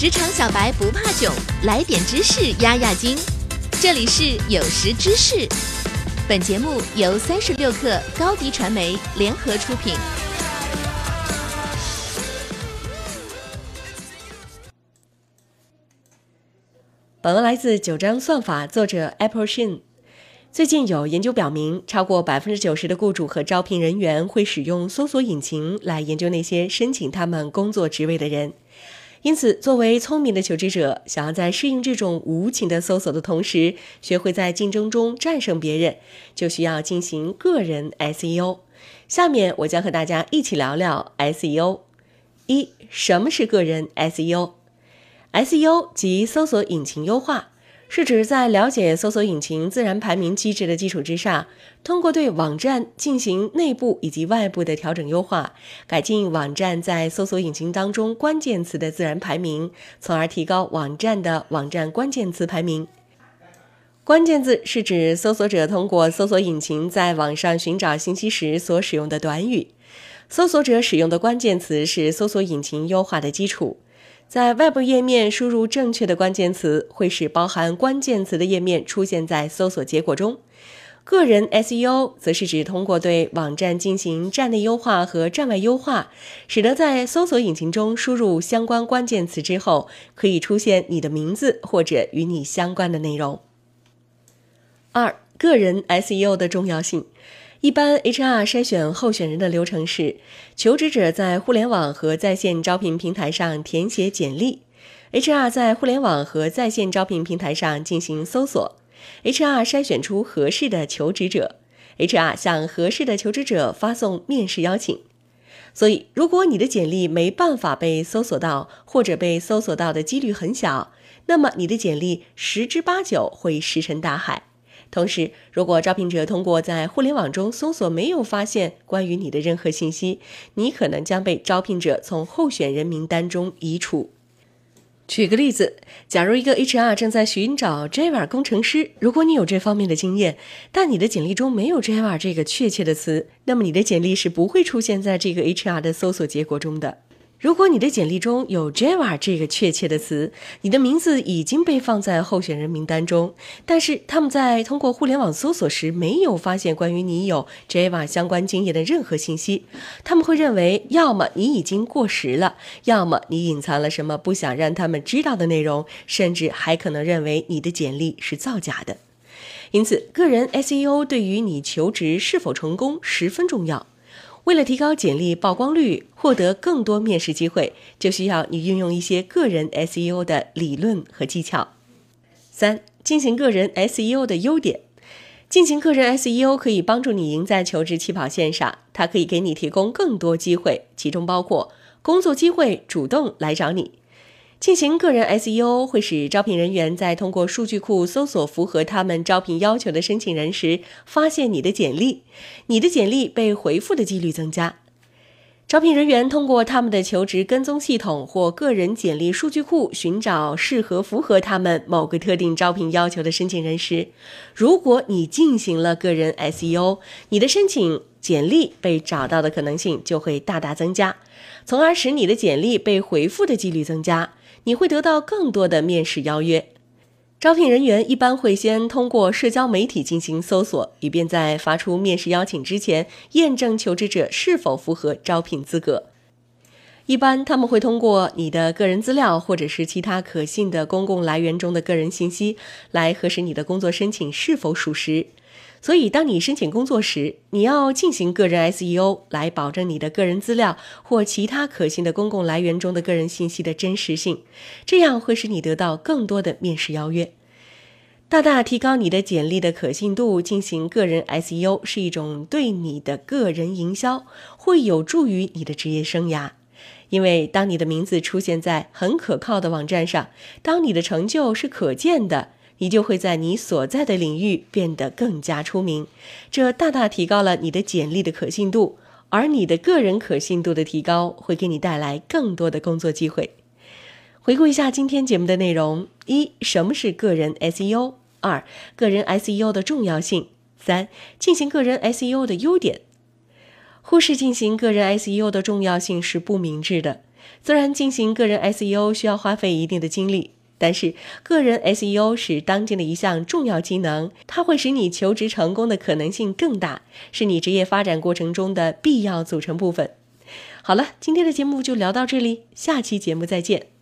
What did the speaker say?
职场小白不怕囧，来点知识压压惊。这里是有识知识，本节目由三十六克高低传媒联合出品。本文来自九章算法，作者 Apple Shin。最近有研究表明，超过百分之九十的雇主和招聘人员会使用搜索引擎来研究那些申请他们工作职位的人。因此，作为聪明的求职者，想要在适应这种无情的搜索的同时，学会在竞争中战胜别人，就需要进行个人 SEO。下面我将和大家一起聊聊 SEO。一、什么是个人 SEO？SEO 即搜索引擎优化。是指在了解搜索引擎自然排名机制的基础之上，通过对网站进行内部以及外部的调整优化，改进网站在搜索引擎当中关键词的自然排名，从而提高网站的网站关键词排名。关键字是指搜索者通过搜索引擎在网上寻找信息时所使用的短语。搜索者使用的关键词是搜索引擎优化的基础。在外部页面输入正确的关键词，会使包含关键词的页面出现在搜索结果中。个人 SEO 则是指通过对网站进行站内优化和站外优化，使得在搜索引擎中输入相关关键词之后，可以出现你的名字或者与你相关的内容。二、个人 SEO 的重要性。一般 HR 筛选候选人的流程是：求职者在互联网和在线招聘平台上填写简历，HR 在互联网和在线招聘平台上进行搜索，HR 筛选出合适的求职者，HR 向合适的求职者发送面试邀请。所以，如果你的简历没办法被搜索到，或者被搜索到的几率很小，那么你的简历十之八九会石沉大海。同时，如果招聘者通过在互联网中搜索没有发现关于你的任何信息，你可能将被招聘者从候选人名单中移除。举个例子，假如一个 HR 正在寻找 Java 工程师，如果你有这方面的经验，但你的简历中没有 Java 这个确切的词，那么你的简历是不会出现在这个 HR 的搜索结果中的。如果你的简历中有 Java 这个确切的词，你的名字已经被放在候选人名单中，但是他们在通过互联网搜索时没有发现关于你有 Java 相关经验的任何信息，他们会认为要么你已经过时了，要么你隐藏了什么不想让他们知道的内容，甚至还可能认为你的简历是造假的。因此，个人 SEO 对于你求职是否成功十分重要。为了提高简历曝光率，获得更多面试机会，就需要你运用一些个人 SEO 的理论和技巧。三、进行个人 SEO 的优点。进行个人 SEO 可以帮助你赢在求职起跑线上，它可以给你提供更多机会，其中包括工作机会主动来找你。进行个人 SEO 会使招聘人员在通过数据库搜索符合他们招聘要求的申请人时，发现你的简历，你的简历被回复的几率增加。招聘人员通过他们的求职跟踪系统或个人简历数据库寻找适合符合他们某个特定招聘要求的申请人时，如果你进行了个人 SEO，你的申请简历被找到的可能性就会大大增加，从而使你的简历被回复的几率增加。你会得到更多的面试邀约。招聘人员一般会先通过社交媒体进行搜索，以便在发出面试邀请之前验证求职者是否符合招聘资格。一般他们会通过你的个人资料或者是其他可信的公共来源中的个人信息来核实你的工作申请是否属实。所以，当你申请工作时，你要进行个人 SEO 来保证你的个人资料或其他可信的公共来源中的个人信息的真实性，这样会使你得到更多的面试邀约，大大提高你的简历的可信度。进行个人 SEO 是一种对你的个人营销，会有助于你的职业生涯，因为当你的名字出现在很可靠的网站上，当你的成就是可见的。你就会在你所在的领域变得更加出名，这大大提高了你的简历的可信度，而你的个人可信度的提高会给你带来更多的工作机会。回顾一下今天节目的内容：一、什么是个人 SEO？二、个人 SEO 的重要性；三、进行个人 SEO 的优点。忽视进行个人 SEO 的重要性是不明智的。虽然进行个人 SEO 需要花费一定的精力，但是个人 SEO 是当今的一项重要技能，它会使你求职成功的可能性更大，是你职业发展过程中的必要组成部分。好了，今天的节目就聊到这里，下期节目再见。